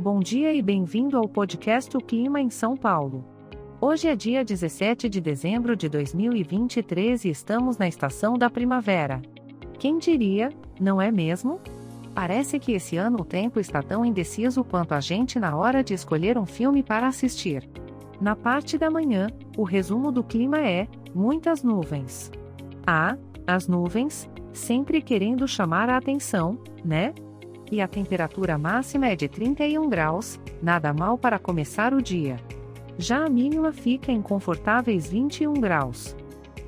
Bom dia e bem-vindo ao podcast O Clima em São Paulo. Hoje é dia 17 de dezembro de 2023 e estamos na estação da primavera. Quem diria, não é mesmo? Parece que esse ano o tempo está tão indeciso quanto a gente na hora de escolher um filme para assistir. Na parte da manhã, o resumo do clima é: muitas nuvens. Ah, as nuvens, sempre querendo chamar a atenção, né? E a temperatura máxima é de 31 graus, nada mal para começar o dia. Já a mínima fica em confortáveis 21 graus.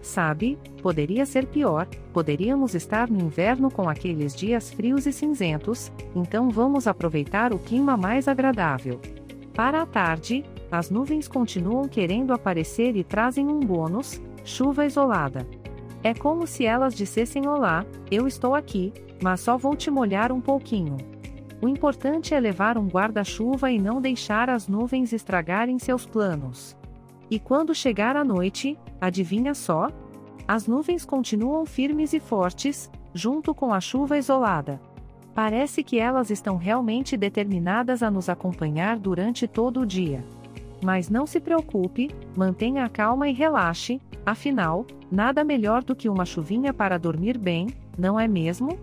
Sabe, poderia ser pior, poderíamos estar no inverno com aqueles dias frios e cinzentos, então vamos aproveitar o clima mais agradável. Para a tarde, as nuvens continuam querendo aparecer e trazem um bônus: chuva isolada. É como se elas dissessem: Olá, eu estou aqui, mas só vou te molhar um pouquinho. O importante é levar um guarda-chuva e não deixar as nuvens estragarem seus planos. E quando chegar a noite, adivinha só? As nuvens continuam firmes e fortes, junto com a chuva isolada. Parece que elas estão realmente determinadas a nos acompanhar durante todo o dia. Mas não se preocupe, mantenha a calma e relaxe, afinal, nada melhor do que uma chuvinha para dormir bem, não é mesmo?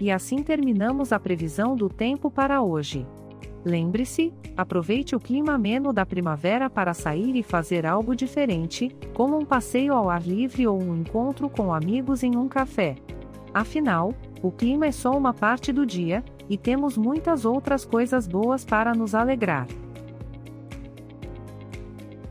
E assim terminamos a previsão do tempo para hoje. Lembre-se, aproveite o clima ameno da primavera para sair e fazer algo diferente, como um passeio ao ar livre ou um encontro com amigos em um café. Afinal, o clima é só uma parte do dia, e temos muitas outras coisas boas para nos alegrar.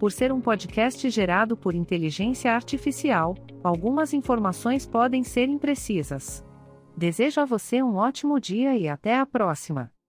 por ser um podcast gerado por inteligência artificial, algumas informações podem ser imprecisas. Desejo a você um ótimo dia e até a próxima!